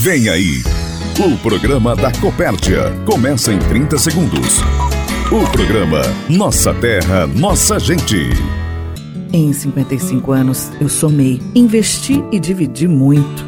Vem aí, o programa da Copérdia. Começa em 30 segundos. O programa Nossa Terra, Nossa Gente. Em 55 anos, eu somei, investi e dividi muito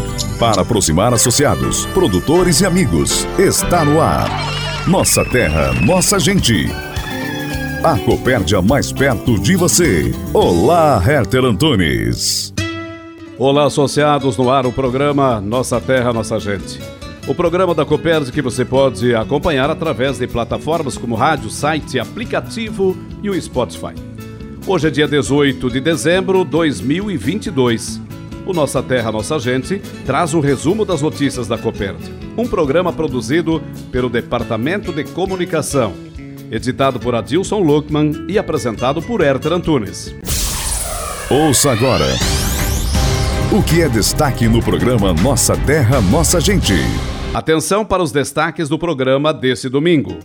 para aproximar associados, produtores e amigos. Está no ar. Nossa terra, nossa gente. A Copérdia mais perto de você. Olá, Herter Antunes. Olá, associados, no ar o programa Nossa Terra, Nossa Gente. O programa da Copérdia que você pode acompanhar através de plataformas como rádio, site, aplicativo e o Spotify. Hoje é dia 18 de dezembro de 2022. O Nossa Terra, Nossa Gente traz um resumo das notícias da Copérdia. Um programa produzido pelo Departamento de Comunicação, editado por Adilson Luckman e apresentado por Herter Antunes. Ouça agora o que é destaque no programa Nossa Terra, Nossa Gente. Atenção para os destaques do programa desse domingo.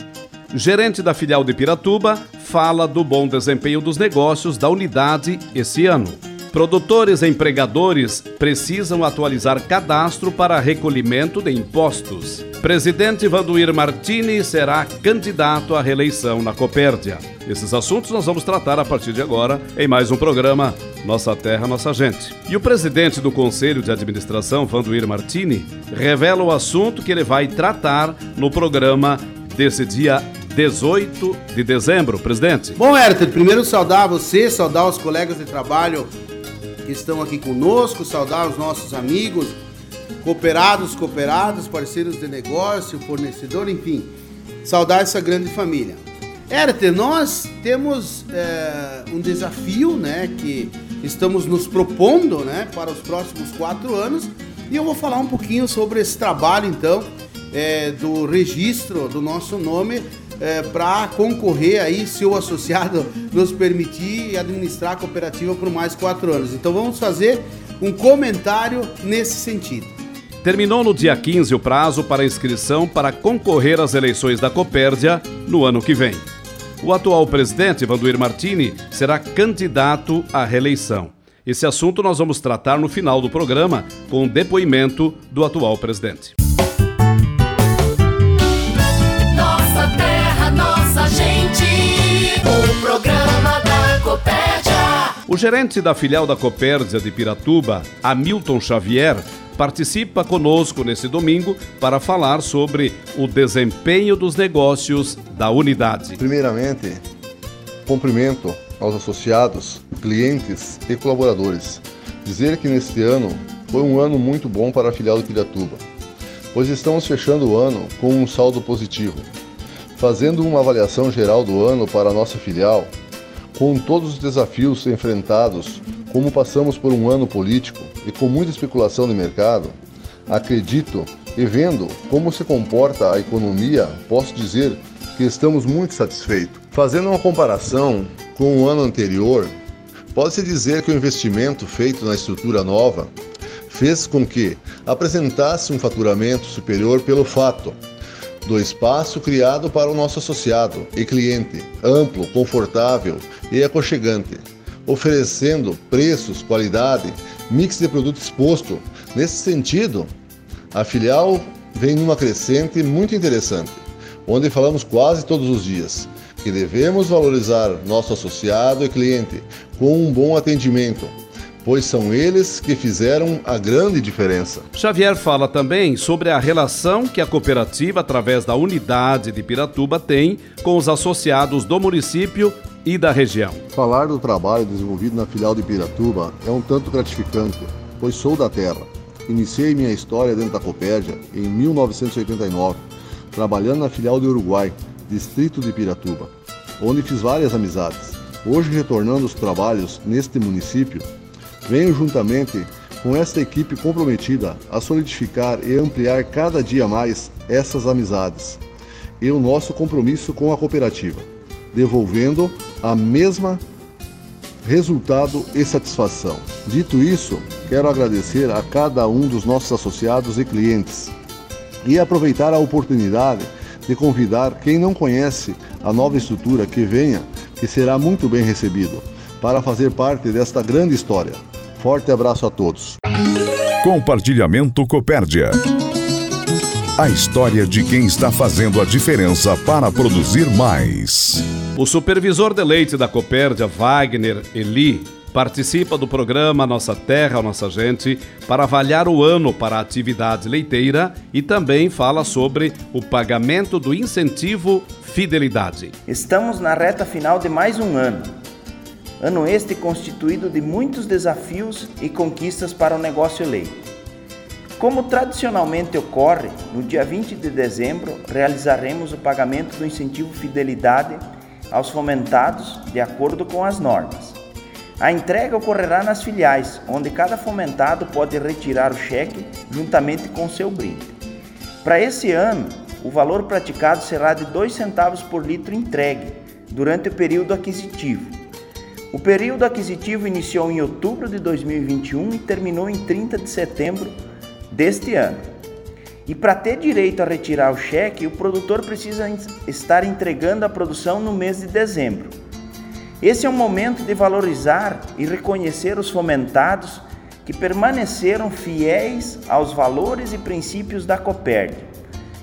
Gerente da filial de Piratuba fala do bom desempenho dos negócios da unidade esse ano. Produtores e empregadores precisam atualizar cadastro para recolhimento de impostos. Presidente Vanduir Martini será candidato à reeleição na Copérdia. Esses assuntos nós vamos tratar a partir de agora em mais um programa Nossa Terra, Nossa Gente. E o presidente do Conselho de Administração, Vanduir Martini, revela o assunto que ele vai tratar no programa desse dia 18 de dezembro, presidente. Bom, Herter, primeiro saudar você, saudar os colegas de trabalho que estão aqui conosco, saudar os nossos amigos, cooperados, cooperados, parceiros de negócio, fornecedor, enfim, saudar essa grande família. Herter, nós temos é, um desafio, né, que estamos nos propondo, né, para os próximos quatro anos, e eu vou falar um pouquinho sobre esse trabalho, então, é, do registro do nosso nome é, para concorrer aí, se o associado nos permitir administrar a cooperativa por mais quatro anos. Então vamos fazer um comentário nesse sentido. Terminou no dia 15 o prazo para inscrição para concorrer às eleições da Copérdia no ano que vem. O atual presidente, Vanduir Martini, será candidato à reeleição. Esse assunto nós vamos tratar no final do programa com o depoimento do atual presidente. O gerente da filial da Copérdia de Piratuba, Hamilton Xavier, participa conosco nesse domingo para falar sobre o desempenho dos negócios da unidade. Primeiramente, cumprimento aos associados, clientes e colaboradores. Dizer que neste ano foi um ano muito bom para a filial de Piratuba, pois estamos fechando o ano com um saldo positivo. Fazendo uma avaliação geral do ano para a nossa filial, com todos os desafios enfrentados, como passamos por um ano político e com muita especulação de mercado, acredito e vendo como se comporta a economia, posso dizer que estamos muito satisfeitos. Fazendo uma comparação com o ano anterior, pode-se dizer que o investimento feito na estrutura nova fez com que apresentasse um faturamento superior pelo fato do espaço criado para o nosso associado e cliente, amplo, confortável e aconchegante, oferecendo preços, qualidade, mix de produto exposto. Nesse sentido, a filial vem numa crescente muito interessante, onde falamos quase todos os dias que devemos valorizar nosso associado e cliente com um bom atendimento pois são eles que fizeram a grande diferença. Xavier fala também sobre a relação que a cooperativa, através da unidade de Piratuba, tem com os associados do município e da região. Falar do trabalho desenvolvido na filial de Piratuba é um tanto gratificante, pois sou da terra. Iniciei minha história dentro da Copérdia em 1989, trabalhando na filial de Uruguai, distrito de Piratuba, onde fiz várias amizades. Hoje, retornando os trabalhos neste município, venho juntamente com esta equipe comprometida a solidificar e ampliar cada dia mais essas amizades e o nosso compromisso com a cooperativa, devolvendo a mesma resultado e satisfação. Dito isso, quero agradecer a cada um dos nossos associados e clientes e aproveitar a oportunidade de convidar quem não conhece a nova estrutura que venha, que será muito bem recebido, para fazer parte desta grande história. Forte abraço a todos. Compartilhamento Copérdia. A história de quem está fazendo a diferença para produzir mais. O supervisor de leite da Copérdia, Wagner Eli, participa do programa Nossa Terra, Nossa Gente para avaliar o ano para a atividade leiteira e também fala sobre o pagamento do incentivo Fidelidade. Estamos na reta final de mais um ano. Ano este constituído de muitos desafios e conquistas para o negócio leite. Como tradicionalmente ocorre, no dia 20 de dezembro realizaremos o pagamento do incentivo Fidelidade aos fomentados de acordo com as normas. A entrega ocorrerá nas filiais, onde cada fomentado pode retirar o cheque juntamente com seu brinde. Para esse ano, o valor praticado será de 2 centavos por litro entregue durante o período aquisitivo. O período aquisitivo iniciou em outubro de 2021 e terminou em 30 de setembro deste ano. E para ter direito a retirar o cheque, o produtor precisa estar entregando a produção no mês de dezembro. Esse é um momento de valorizar e reconhecer os fomentados que permaneceram fiéis aos valores e princípios da Copérdia.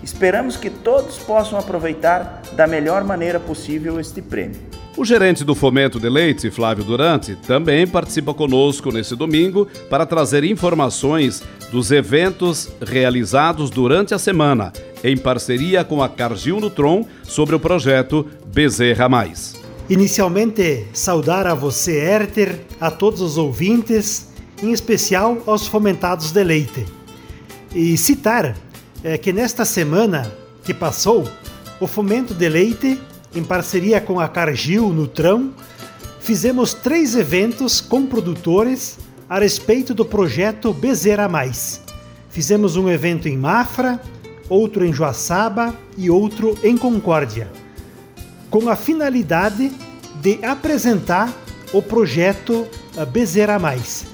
Esperamos que todos possam aproveitar da melhor maneira possível este prêmio. O gerente do Fomento de Leite, Flávio Durante, também participa conosco nesse domingo para trazer informações dos eventos realizados durante a semana, em parceria com a Cargill Nutron, sobre o projeto Bezerra Mais. Inicialmente, saudar a você, Herter, a todos os ouvintes, em especial aos fomentados de leite. E citar é, que nesta semana que passou, o Fomento de Leite, em parceria com a Cargill Nutrão, fizemos três eventos com produtores a respeito do projeto Bezerra Mais. Fizemos um evento em Mafra, outro em Joaçaba e outro em Concórdia, com a finalidade de apresentar o projeto eh, Bezerra Mais.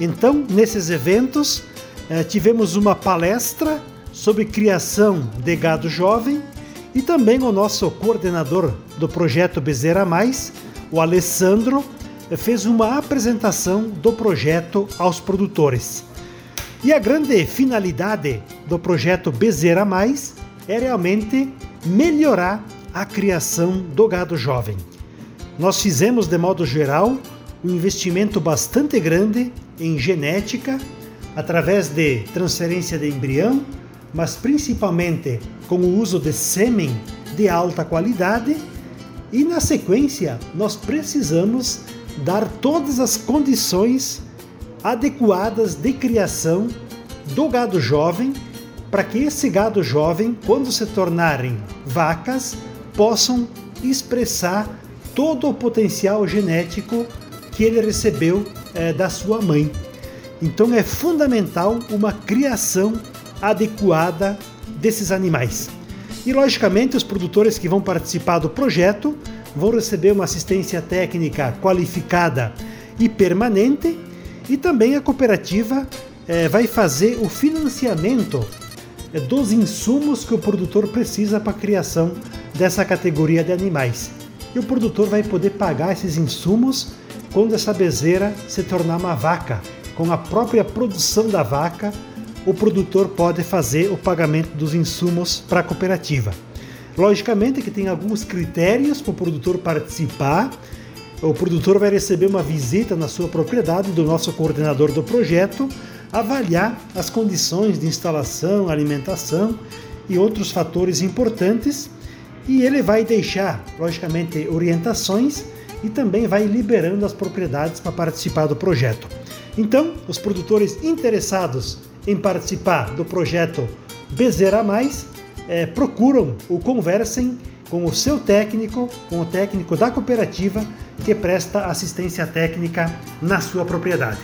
Então, nesses eventos, eh, tivemos uma palestra sobre criação de gado jovem e também o nosso coordenador do projeto Bezerra Mais, o Alessandro, fez uma apresentação do projeto aos produtores. E a grande finalidade do projeto Bezerra Mais é realmente melhorar a criação do gado jovem. Nós fizemos, de modo geral, um investimento bastante grande em genética, através de transferência de embrião, mas principalmente com o uso de sêmen de alta qualidade. E na sequência, nós precisamos dar todas as condições adequadas de criação do gado jovem para que esse gado jovem, quando se tornarem vacas, possam expressar todo o potencial genético que ele recebeu é, da sua mãe. Então é fundamental uma criação adequada desses animais. E logicamente os produtores que vão participar do projeto vão receber uma assistência técnica qualificada e permanente, e também a cooperativa é, vai fazer o financiamento é, dos insumos que o produtor precisa para a criação dessa categoria de animais. E o produtor vai poder pagar esses insumos quando essa bezeira se tornar uma vaca. Com a própria produção da vaca, o produtor pode fazer o pagamento dos insumos para a cooperativa. Logicamente que tem alguns critérios para o produtor participar. O produtor vai receber uma visita na sua propriedade do nosso coordenador do projeto, avaliar as condições de instalação, alimentação e outros fatores importantes, e ele vai deixar, logicamente, orientações e também vai liberando as propriedades para participar do projeto. Então, os produtores interessados em participar do projeto Bezerra Mais é, procuram ou conversem com o seu técnico, com o técnico da cooperativa que presta assistência técnica na sua propriedade.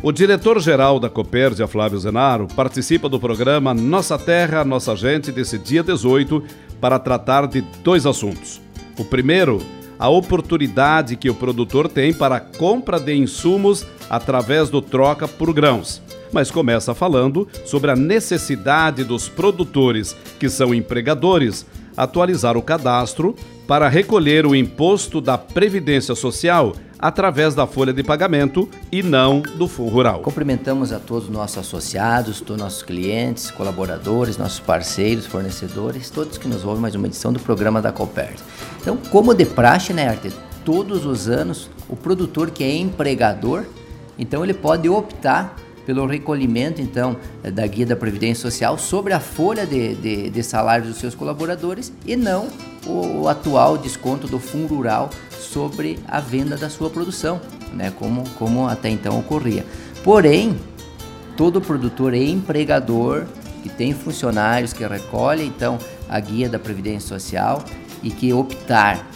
O diretor-geral da Copérdia, Flávio Zenaro, participa do programa Nossa Terra, Nossa Gente desse dia 18 para tratar de dois assuntos. O primeiro, a oportunidade que o produtor tem para a compra de insumos através do troca por grãos. Mas começa falando sobre a necessidade dos produtores, que são empregadores, atualizar o cadastro para recolher o imposto da Previdência Social através da folha de pagamento e não do Fundo Rural. Cumprimentamos a todos os nossos associados, todos os nossos clientes, colaboradores, nossos parceiros, fornecedores, todos que nos ouvem mais uma edição do programa da Copert. Então, como de praxe, né, Arte, todos os anos o produtor que é empregador, então ele pode optar pelo recolhimento, então, da guia da Previdência Social sobre a folha de, de, de salários dos seus colaboradores e não o, atual desconto do Fundo Rural sobre a venda da sua produção, né, como, como até então ocorria. Porém, todo produtor é empregador que tem funcionários que recolhem então a guia da Previdência Social e que optar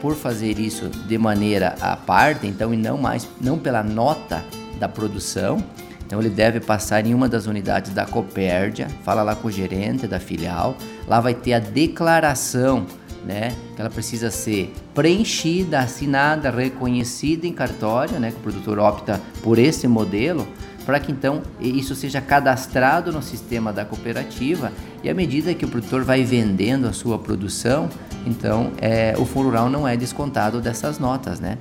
por, fazer isso de maneira à parte, então e não mais não pela nota da produção. Então ele deve passar em uma das unidades da Copérdia, fala lá com o gerente da filial, lá vai ter a declaração, né, que ela precisa ser preenchida, assinada, reconhecida em cartório, né, que o produtor opta por esse modelo, para que então isso seja cadastrado no sistema da cooperativa e à medida que o produtor vai vendendo a sua produção, então é, o fundo rural não é descontado dessas notas, né?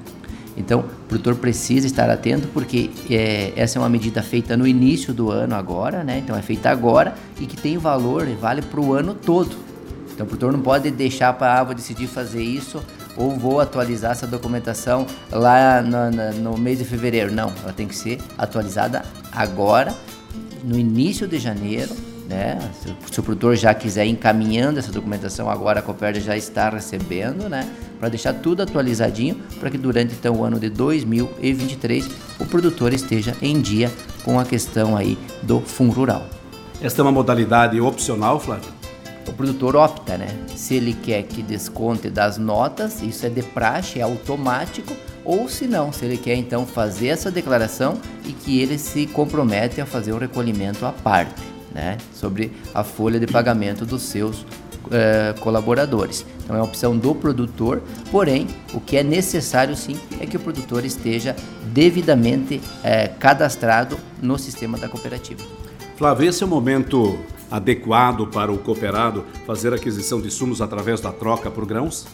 Então, o produtor precisa estar atento porque é, essa é uma medida feita no início do ano agora, né? Então é feita agora e que tem valor e vale para o ano todo. Então o produtor não pode deixar para, ah, vou decidir fazer isso ou vou atualizar essa documentação lá no, no mês de fevereiro. Não, ela tem que ser atualizada agora, no início de janeiro, né? Se, o produtor já quiser encaminhando essa documentação agora, a Copérdia já está recebendo, né? Para deixar tudo atualizadinho, para que durante então o ano de 2023 o produtor esteja em dia com a questão aí do fundo rural. Esta é uma modalidade opcional, Flávio? O produtor opta, né? Se ele quer que desconte das notas, isso é de praxe, é automático, ou se não, se ele quer então fazer essa declaração e que ele se compromete a fazer o recolhimento à parte né, sobre a folha de pagamento dos seus é, colaboradores. Então é uma opção do produtor, porém o que é necessário sim é que o produtor esteja devidamente é, cadastrado no sistema da cooperativa. Flávio, esse é o momento adequado para o cooperado fazer aquisição de insumos através da troca por grãos?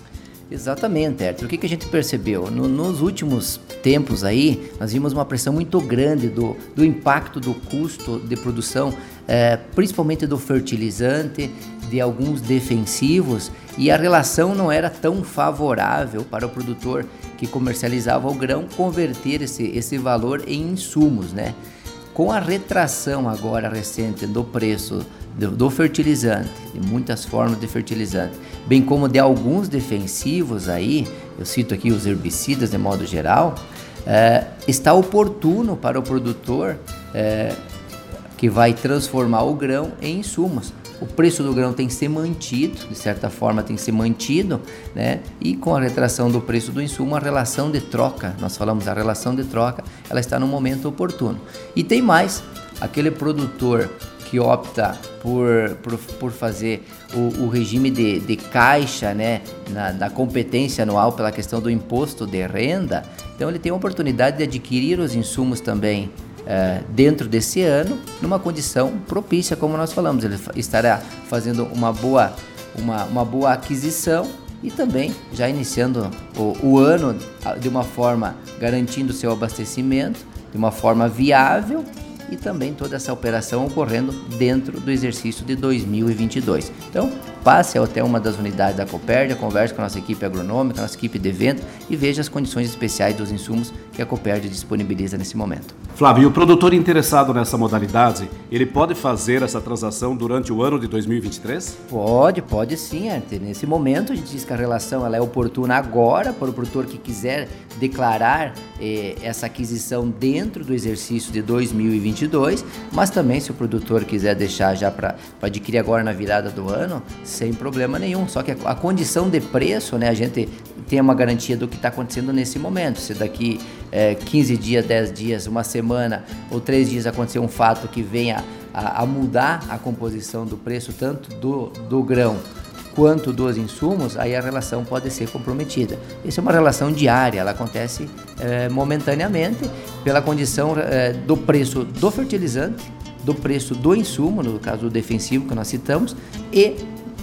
Exatamente, Arthur. O que, que a gente percebeu? No, nos últimos tempos aí, nós vimos uma pressão muito grande do, do impacto do custo de produção, é, principalmente do fertilizante, de alguns defensivos, e a relação não era tão favorável para o produtor que comercializava o grão converter esse, esse valor em insumos, né? Com a retração agora recente do preço do, do fertilizante, de muitas formas de fertilizante, bem como de alguns defensivos aí, eu cito aqui os herbicidas de modo geral, é, está oportuno para o produtor é, que vai transformar o grão em insumos. O preço do grão tem que ser mantido, de certa forma tem que ser mantido, né? E com a retração do preço do insumo, a relação de troca, nós falamos a relação de troca, ela está no momento oportuno. E tem mais, aquele produtor que opta por, por, por fazer o, o regime de, de caixa, né, na, na, competência anual pela questão do imposto de renda, então ele tem a oportunidade de adquirir os insumos também é, dentro desse ano, numa condição propícia, como nós falamos. Ele estará fazendo uma boa, uma, uma boa aquisição e também já iniciando o, o ano de uma forma garantindo seu abastecimento, de uma forma viável e também toda essa operação ocorrendo dentro do exercício de 2022. Então, passe até uma das unidades da Copérdia, converse com a nossa equipe agronômica, nossa equipe de venda e veja as condições especiais dos insumos que a Copérdia disponibiliza nesse momento. Flávio, e o produtor interessado nessa modalidade, ele pode fazer essa transação durante o ano de 2023? Pode, pode sim, Arthur. Nesse momento, a gente diz que a relação ela é oportuna agora para o produtor que quiser declarar eh, essa aquisição dentro do exercício de 2022, mas também se o produtor quiser deixar já para adquirir agora na virada do ano, sem problema nenhum. Só que a, a condição de preço, né, a gente tem uma garantia do que está acontecendo nesse momento. Se daqui é, 15 dias, 10 dias, uma semana ou três dias acontecer um fato que venha a, a mudar a composição do preço tanto do, do grão quanto dos insumos, aí a relação pode ser comprometida. Isso é uma relação diária, ela acontece é, momentaneamente pela condição é, do preço do fertilizante, do preço do insumo, no caso do defensivo que nós citamos, e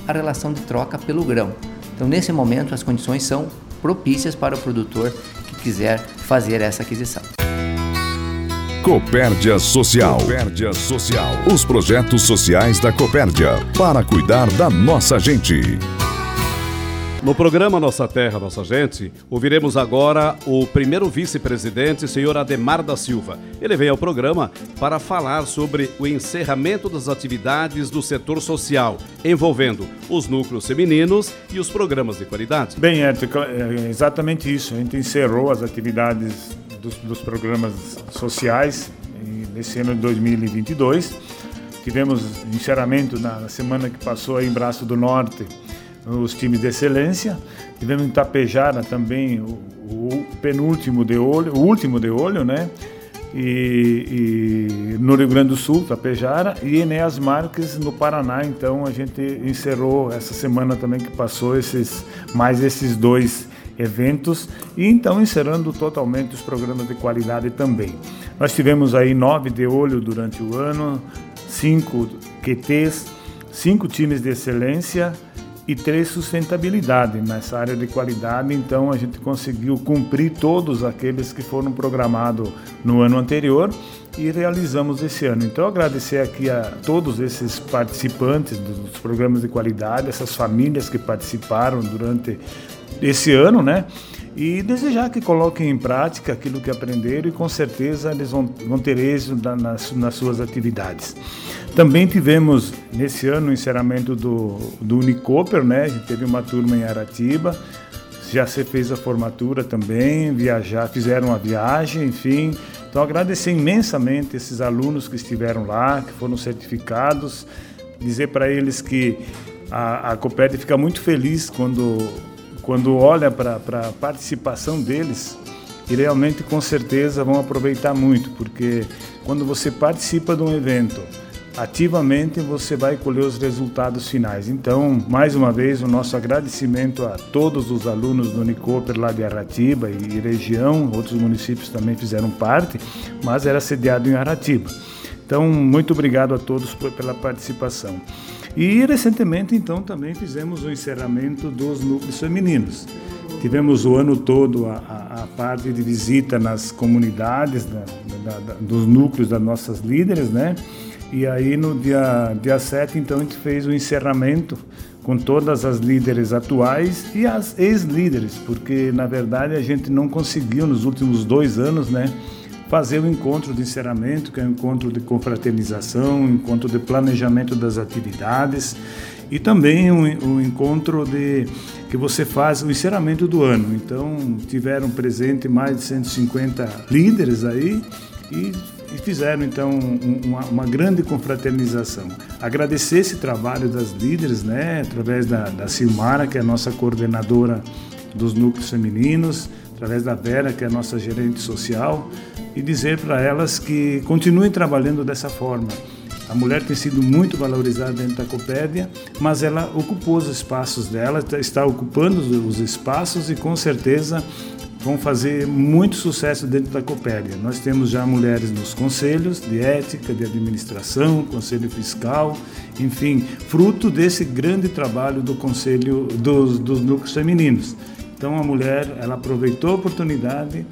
a relação de troca pelo grão. Então, nesse momento, as condições são propícias para o produtor que quiser fazer essa aquisição. Copérdia Social. Copérdia Social. Os projetos sociais da Copérdia para cuidar da nossa gente. No programa Nossa Terra, Nossa Gente, ouviremos agora o primeiro vice-presidente, senhor Ademar da Silva. Ele veio ao programa para falar sobre o encerramento das atividades do setor social, envolvendo os núcleos femininos e os programas de qualidade. Bem, é exatamente isso. A gente encerrou as atividades dos, dos programas sociais nesse ano de 2022. Tivemos encerramento na semana que passou em Braço do Norte, os times de excelência. Tivemos em Tapejara também o, o penúltimo de olho, o último de olho, né? E, e, no Rio Grande do Sul, Tapejara, e Enéas Marques no Paraná. Então a gente encerrou essa semana também que passou esses mais esses dois eventos e então encerrando totalmente os programas de qualidade também. Nós tivemos aí nove de olho durante o ano, cinco QTs, cinco times de excelência e três sustentabilidade nessa área de qualidade. Então a gente conseguiu cumprir todos aqueles que foram programados no ano anterior e realizamos esse ano. Então agradecer aqui a todos esses participantes dos programas de qualidade, essas famílias que participaram durante esse ano, né? E desejar que coloquem em prática aquilo que aprenderam e com certeza eles vão, vão ter êxito nas, nas suas atividades. Também tivemos nesse ano o encerramento do, do Unicoper, né? A gente teve uma turma em Aratiba, já se fez a formatura também, viajar, fizeram a viagem, enfim. Então agradecer imensamente esses alunos que estiveram lá, que foram certificados, dizer para eles que a, a fica muito feliz quando quando olha para a participação deles, e realmente com certeza vão aproveitar muito, porque quando você participa de um evento, ativamente você vai colher os resultados finais. Então, mais uma vez, o nosso agradecimento a todos os alunos do Unicoper lá de Aratiba e região, outros municípios também fizeram parte, mas era sediado em Aratiba. Então, muito obrigado a todos pela participação. E recentemente, então, também fizemos o encerramento dos núcleos femininos. Tivemos o ano todo a, a, a parte de visita nas comunidades da, da, da, dos núcleos das nossas líderes, né? E aí no dia, dia 7, então, a gente fez o encerramento com todas as líderes atuais e as ex-líderes, porque na verdade a gente não conseguiu nos últimos dois anos, né? Fazer o encontro de encerramento, que é um encontro de confraternização, um encontro de planejamento das atividades e também um, um encontro de que você faz o encerramento do ano. Então tiveram presente mais de 150 líderes aí e, e fizeram então um, uma, uma, grande confraternização. Agradecer esse trabalho das líderes, né, através da, da Silmara, que é a nossa coordenadora dos núcleos femininos, através da Vera, que é a nossa gerente social, e dizer para elas que continuem trabalhando dessa forma. A mulher tem sido muito valorizada dentro da Copédia, mas ela ocupou os espaços dela, está ocupando os espaços e com certeza vão fazer muito sucesso dentro da Copédia. Nós temos já mulheres nos conselhos de ética, de administração, conselho fiscal, enfim, fruto desse grande trabalho do conselho dos, dos núcleos femininos. Então a mulher, ela aproveitou a oportunidade,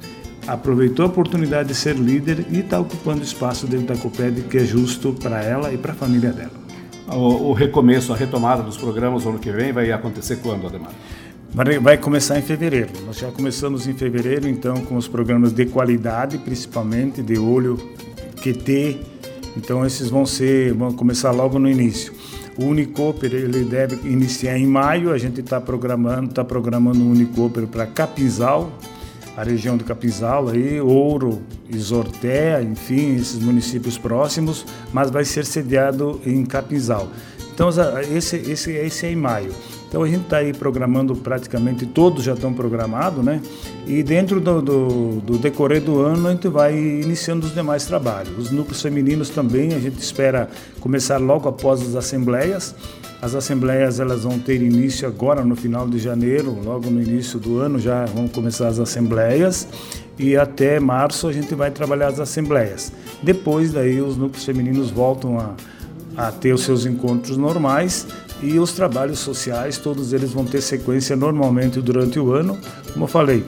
aproveitou a oportunidade de ser líder e está ocupando espaço dentro da Coped que é justo para ela e para a família dela. O, o, recomeço, a retomada dos programas no ano que vem vai acontecer quando, Ademar? Vai, vai começar em fevereiro. Nós já começamos em fevereiro, então, com os programas de qualidade, principalmente de olho, QT. Então, esses vão ser, vão começar logo no início. O Unicoper ele deve iniciar em maio. A gente está programando, está programando o Unicoper para Capinzal, a região do Capinzal, aí, Ouro, Isorté, enfim, esses municípios próximos, mas vai ser sediado em Capinzal. Então, esse, esse, esse é em maio. Então a gente está aí programando praticamente todos já estão programados, né? E dentro do, do, do, decorrer do ano a gente vai iniciando os demais trabalhos. Os núcleos femininos também a gente espera começar logo após as assembleias. As assembleias elas vão ter início agora no final de janeiro, logo no início do ano já vão começar as assembleias e até março a gente vai trabalhar as assembleias. Depois daí os núcleos femininos voltam a, a ter os seus encontros normais e os trabalhos sociais, todos eles vão ter sequência normalmente durante o ano, como eu falei,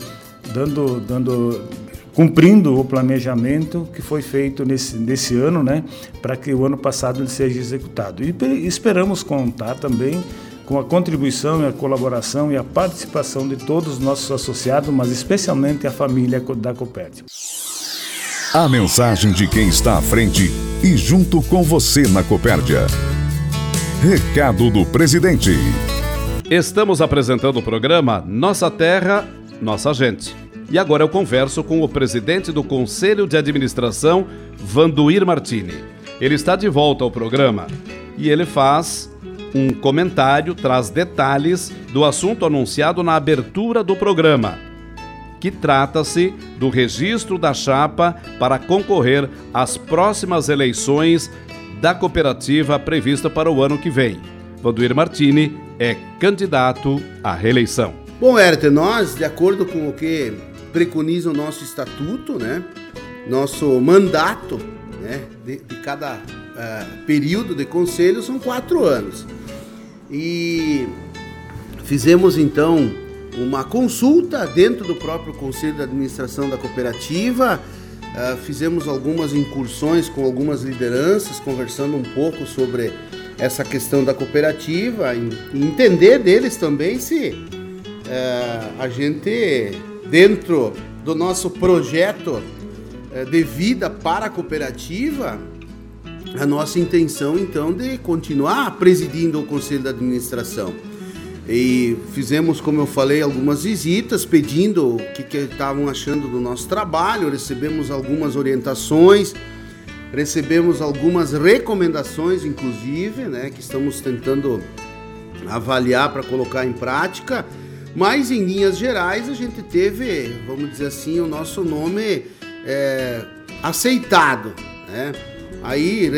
dando, dando, cumprindo o planejamento que foi feito nesse, nesse ano, né, para que o ano passado ele seja executado. E esperamos contar também com a contribuição e a colaboração e a participação de todos os nossos associados, mas especialmente a família da Copérdia. A mensagem de quem está à frente e junto com você na Copérdia. Recado do presidente. Estamos apresentando o programa Nossa Terra, Nossa Gente. E agora eu converso com o presidente do Conselho de Administração, Vanduir Martini. Ele está de volta ao programa e ele faz um comentário, traz detalhes do assunto anunciado na abertura do programa, que trata-se do registro da chapa para concorrer às próximas eleições da cooperativa prevista para o ano que vem. Vanduir Martini é candidato à reeleição. Bom, Herter, nós, de acordo com o que preconiza o nosso estatuto, né, nosso mandato né, de, de cada uh, período de conselho são quatro anos. E fizemos então uma consulta dentro do próprio conselho de administração da cooperativa Uh, fizemos algumas incursões com algumas lideranças, conversando um pouco sobre essa questão da cooperativa entender deles também se uh, a gente, dentro do nosso projeto uh, de vida para a cooperativa, a nossa intenção então de continuar presidindo o conselho de administração. E fizemos, como eu falei, algumas visitas pedindo o que, estavam achando do nosso trabalho, recebemos algumas orientações, recebemos algumas recomendações, inclusive, né, que estamos tentando avaliar para colocar em prática. Mas em linhas gerais a gente teve, vamos dizer assim, o nosso nome é, aceitado. Né? Aí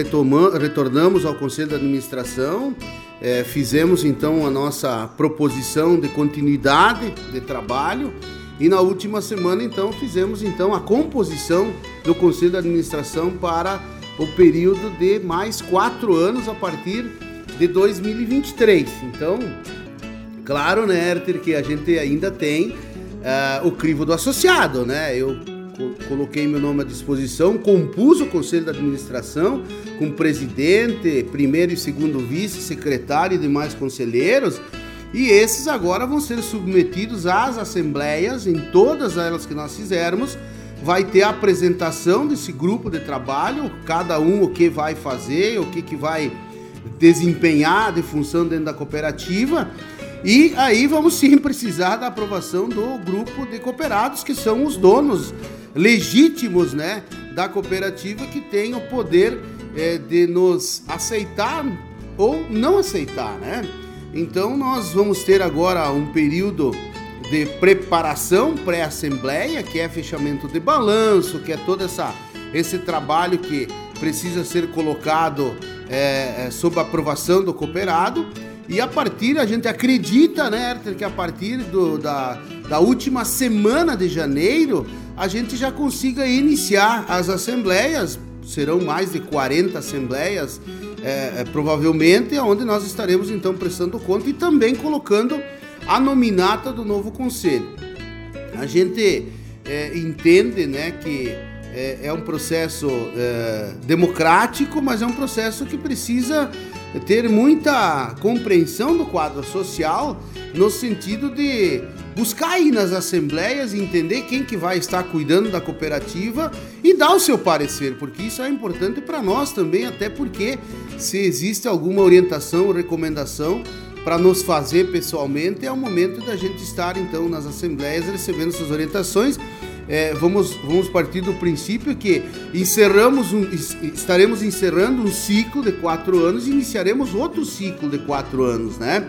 retornamos ao Conselho de Administração é, fizemos então a nossa proposição de continuidade de trabalho e na última semana então fizemos então a composição do Conselho de Administração para o período de mais quatro anos a partir de 2023. Então, claro, né, Herter, que a gente ainda tem uh, o crivo do associado, né? Eu coloquei meu nome à disposição, compus o conselho de administração com presidente, primeiro e segundo vice, secretário e demais conselheiros. E esses agora vão ser submetidos às assembleias, em todas elas que nós fizermos. Vai ter a apresentação desse grupo de trabalho, cada um o que vai fazer, o que, que vai desempenhar de função dentro da cooperativa. E aí vamos sim precisar da aprovação do grupo de cooperados, que são os donos legítimos né, da cooperativa que tem o poder é, de nos aceitar ou não aceitar. Né? Então nós vamos ter agora um período de preparação pré-assembleia, que é fechamento de balanço, que é todo essa, esse trabalho que precisa ser colocado é, é sob aprovação do cooperado. E a partir, a gente acredita, né, Herter, que a partir do, da, da última semana de janeiro, a gente já consiga iniciar as assembleias, serão mais de 40 assembleias, é, é, provavelmente, onde nós estaremos então prestando conta e também colocando a nominata do novo conselho. A gente é, entende né, que é, é um processo é, democrático, mas é um processo que precisa ter muita compreensão do quadro social no sentido de buscar ir nas assembleias, entender quem que vai estar cuidando da cooperativa e dar o seu parecer, porque isso é importante para nós também, até porque se existe alguma orientação ou recomendação para nos fazer pessoalmente, é o momento da gente estar então nas assembleias recebendo essas orientações é, vamos, vamos partir do princípio que encerramos um, estaremos encerrando um ciclo de quatro anos e iniciaremos outro ciclo de quatro anos, né?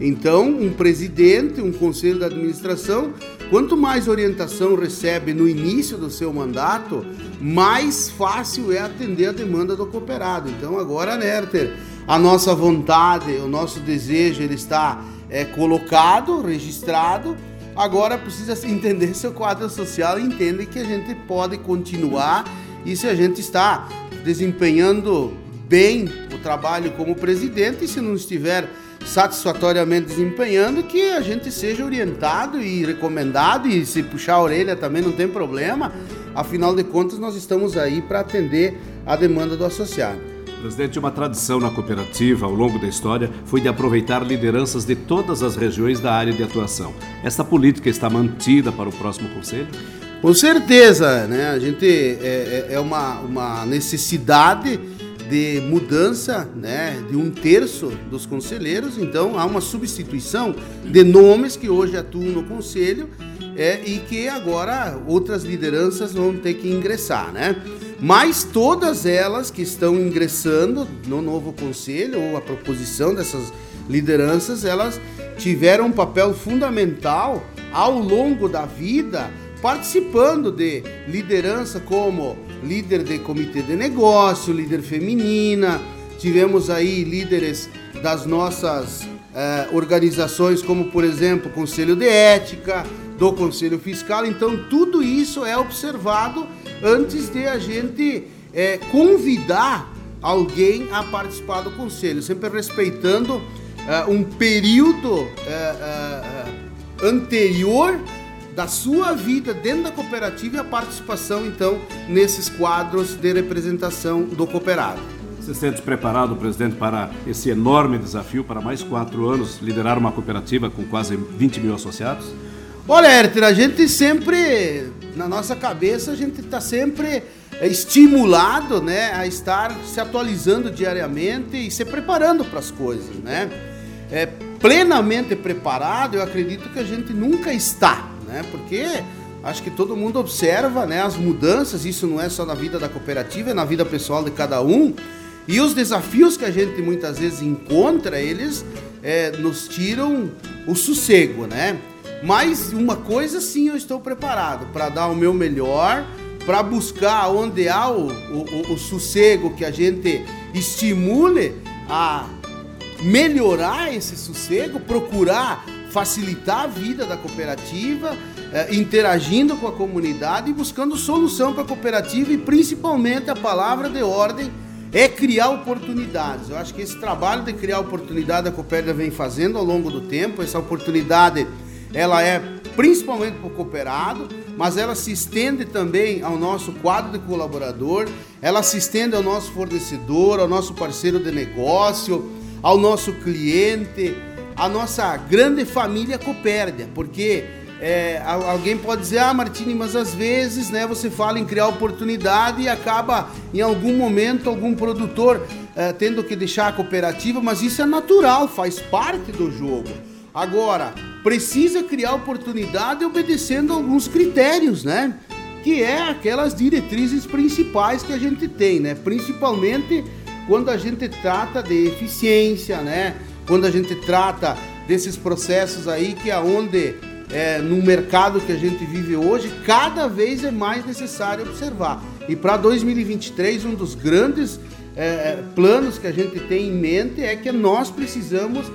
Então, um presidente, um conselho de administração, quanto mais orientação recebe no início do seu mandato, mais fácil é atender a demanda do cooperado. Então, agora, Nerter, a nossa vontade, o nosso desejo, ele está é, colocado, registrado. Agora precisa entender seu quadro social e entender que a gente pode continuar e se a gente está desempenhando bem o trabalho como presidente e se não estiver satisfatoriamente desempenhando, que a gente seja orientado e recomendado e se puxar a orelha também não tem problema. Afinal de contas, nós estamos aí para atender a demanda do associado. Presidente, uma tradição na cooperativa ao longo da história foi de aproveitar lideranças de todas as regiões da área de atuação. Esta política está mantida para o próximo conselho? Com certeza, né? A gente é, é, é uma, uma necessidade de mudança né, de um terço dos conselheiros, então há uma substituição de nomes que hoje atuam no conselho é, e que agora outras lideranças vão ter que ingressar, né? Mas todas elas que estão ingressando no novo conselho ou a proposição dessas lideranças, elas tiveram um papel fundamental ao longo da vida participando de liderança como líder de comitê de negócio, líder feminina, tivemos aí líderes das nossas eh, organizações, como por exemplo Conselho de Ética, do Conselho Fiscal. Então, tudo isso é observado antes de a gente eh, convidar alguém a participar do Conselho, sempre respeitando eh, um período anterior da sua vida dentro da cooperativa e a participação, então, nesses quadros de representação do cooperado. Você se sente preparado, presidente, para esse enorme desafio, para mais quatro anos, liderar uma cooperativa com quase 20 mil associados? Olha, Herter, a gente sempre, na nossa cabeça, a gente está sempre é, estimulado né, a estar se atualizando diariamente e se preparando para as coisas, né? É, plenamente preparado, eu acredito que a gente nunca está né? Porque acho que todo mundo observa, né, as mudanças, isso não é só na vida da cooperativa, é na vida pessoal de cada um. E os desafios que a gente muitas vezes encontra, eles é, nos tiram o sossego, né? Mas uma coisa sim eu estou preparado para dar o meu melhor, para buscar onde há o, o, o sossego que a gente estimule a melhorar esse sossego, procurar facilitar a vida da cooperativa, é, interagindo com a comunidade e buscando solução para a cooperativa e principalmente a palavra de ordem é criar oportunidades. Eu acho que esse trabalho de criar oportunidade a cooperativa vem fazendo ao longo do tempo. Essa oportunidade ela é principalmente para o cooperado, mas ela se estende também ao nosso quadro de colaborador, ela se estende ao nosso fornecedor, ao nosso parceiro de negócio, ao nosso cliente a nossa grande família Copérdia, porque é, alguém pode dizer, ah, Martini, mas às vezes né, você fala em criar oportunidade e acaba em algum momento algum produtor é, tendo que deixar a cooperativa, mas isso é natural, faz parte do jogo. Agora, precisa criar oportunidade obedecendo alguns critérios, né? Que é aquelas diretrizes principais que a gente tem, né? Principalmente quando a gente trata de eficiência, né? Quando a gente trata desses processos aí que aonde é, no mercado que a gente vive hoje, cada vez é mais necessário observar. E para 2023, um dos grandes é, é, planos que a gente tem em mente é que nós precisamos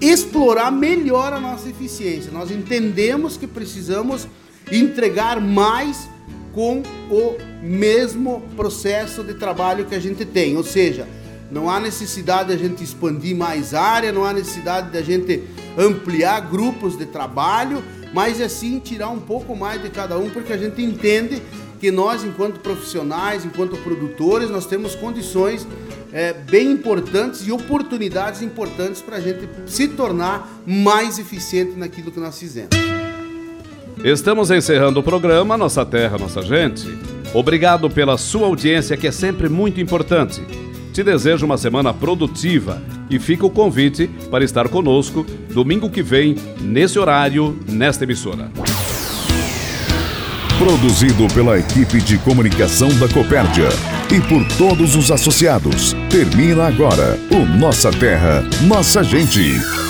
explorar melhor a nossa eficiência. Nós entendemos que precisamos entregar mais com o mesmo processo de trabalho que a gente tem, ou seja, não há necessidade de a gente expandir mais área, não há necessidade de a gente ampliar grupos de trabalho, mas é sim tirar um pouco mais de cada um, porque a gente entende que nós, enquanto profissionais, enquanto produtores, nós temos condições é, bem importantes e oportunidades importantes para a gente se tornar mais eficiente naquilo que nós fizemos. Estamos encerrando o programa Nossa Terra, Nossa Gente. Obrigado pela sua audiência, que é sempre muito importante. Te desejo uma semana produtiva e fica o convite para estar conosco domingo que vem, nesse horário, nesta emissora. Produzido pela equipe de comunicação da Copérdia e por todos os associados. Termina agora o Nossa Terra, Nossa Gente.